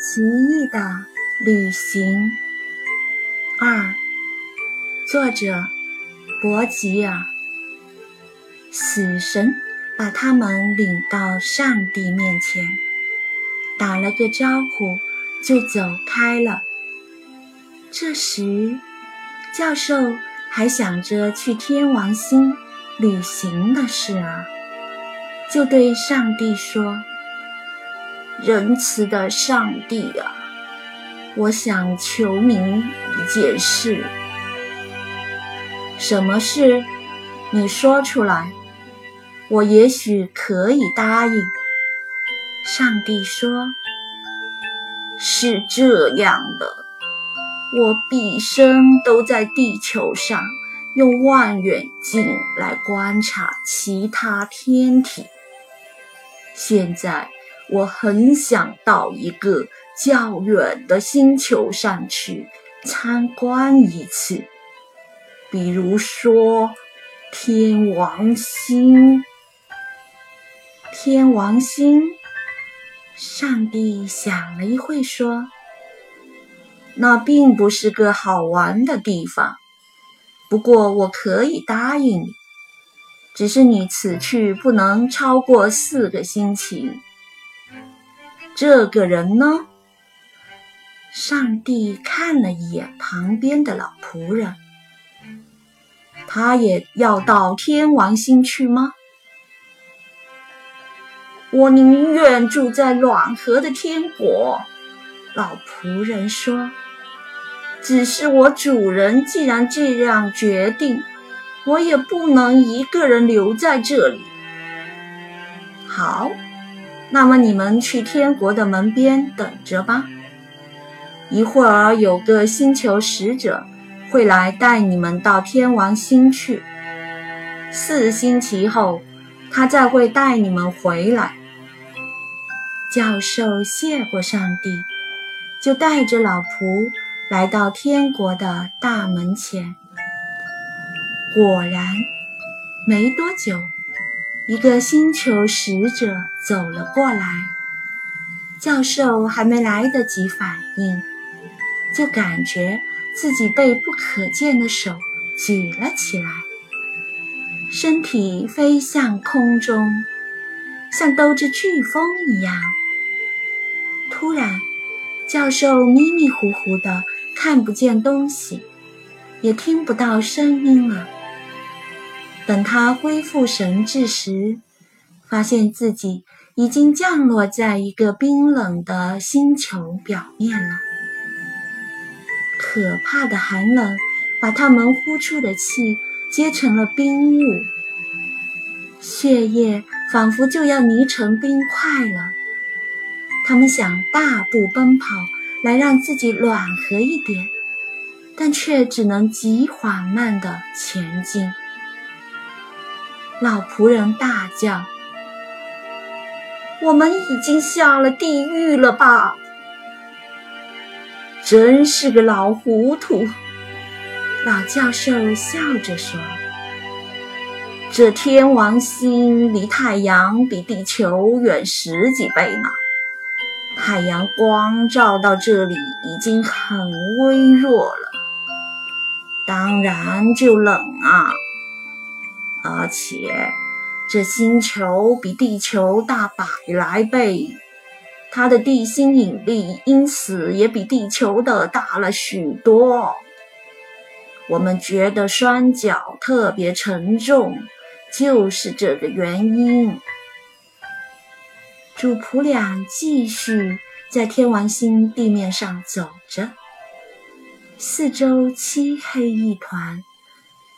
奇异的旅行。二，作者伯吉尔。死神把他们领到上帝面前，打了个招呼，就走开了。这时，教授还想着去天王星旅行的事儿，就对上帝说。仁慈的上帝啊，我想求您一件事。什么事？你说出来，我也许可以答应。上帝说：“是这样的，我毕生都在地球上用望远镜来观察其他天体，现在。”我很想到一个较远的星球上去参观一次，比如说天王星。天王星，上帝想了一会，说：“那并不是个好玩的地方，不过我可以答应你，只是你此去不能超过四个星期。”这个人呢？上帝看了一眼旁边的老仆人，他也要到天王星去吗？我宁愿住在暖和的天国。老仆人说：“只是我主人既然这样决定，我也不能一个人留在这里。”好。那么你们去天国的门边等着吧，一会儿有个星球使者会来带你们到天王星去。四星期后，他再会带你们回来。教授谢过上帝，就带着老仆来到天国的大门前。果然，没多久。一个星球使者走了过来，教授还没来得及反应，就感觉自己被不可见的手举了起来，身体飞向空中，像兜着飓风一样。突然，教授迷迷糊糊的看不见东西，也听不到声音了。等他恢复神智时，发现自己已经降落在一个冰冷的星球表面了。可怕的寒冷把他们呼出的气结成了冰雾，血液仿佛就要凝成冰块了。他们想大步奔跑来让自己暖和一点，但却只能极缓慢地前进。老仆人大叫：“我们已经下了地狱了吧？真是个老糊涂！”老教授笑着说：“这天王星离太阳比地球远十几倍呢，太阳光照到这里已经很微弱了，当然就冷啊。”而且，这星球比地球大百来倍，它的地心引力因此也比地球的大了许多。我们觉得双脚特别沉重，就是这个原因。主仆俩继续在天王星地面上走着，四周漆黑一团。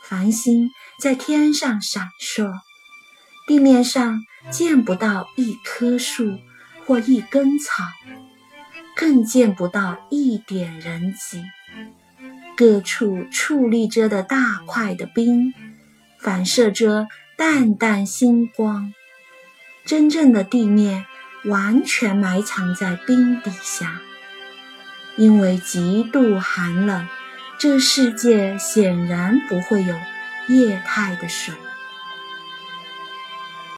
繁星在天上闪烁，地面上见不到一棵树或一根草，更见不到一点人迹。各处矗立着的大块的冰，反射着淡淡星光。真正的地面完全埋藏在冰底下，因为极度寒冷。这世界显然不会有液态的水。